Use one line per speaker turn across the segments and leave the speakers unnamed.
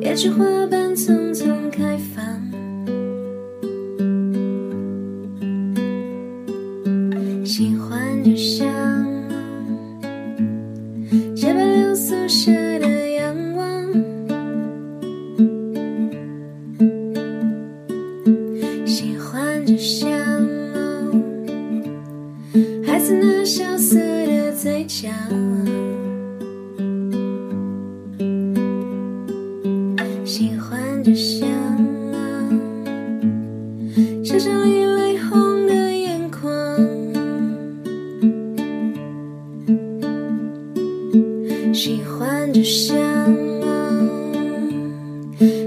野菊花瓣匆匆开放。喜欢就像，洁白流苏舍的仰望。喜欢着香，喜欢着香，想象里泪红的眼眶。喜欢着香，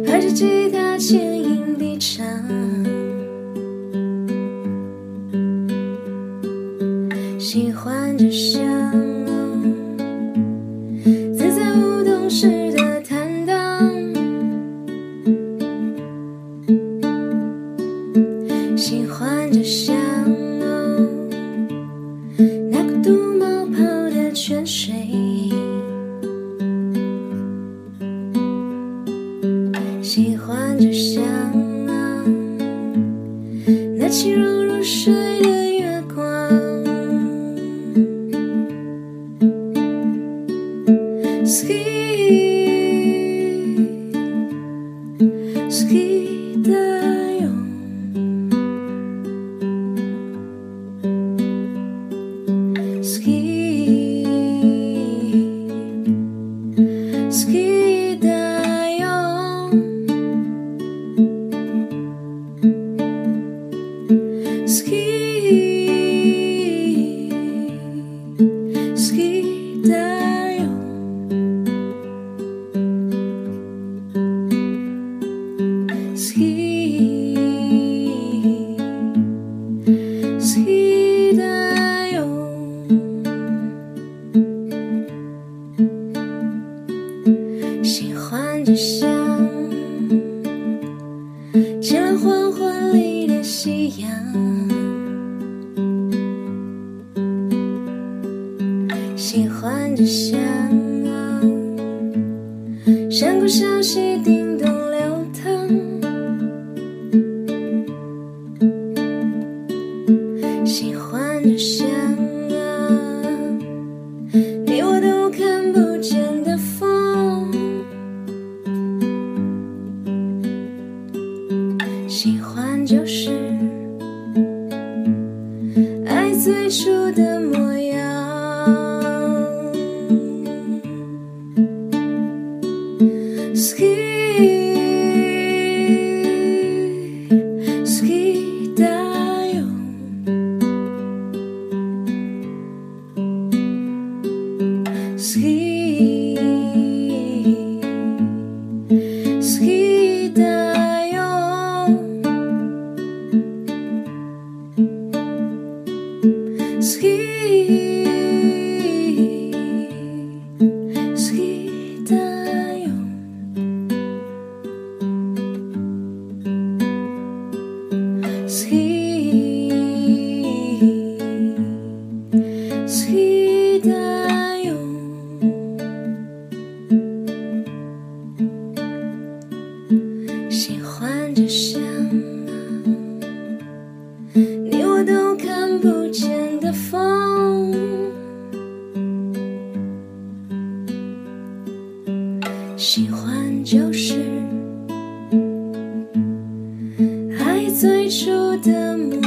和着吉他牵引低唱。喜欢着香，喜欢着香，那个嘟毛泡的泉水。喜欢着香，那轻柔如水的月光。Ski, ski 다 ski. Ski，ski sky 太阳喜欢就像见来黄昏里的夕阳喜欢着香，山谷小溪叮咚流淌。喜欢着香，你我都看不见的风。喜欢就是 si si ski，喜欢你我都看不见就是爱最初的梦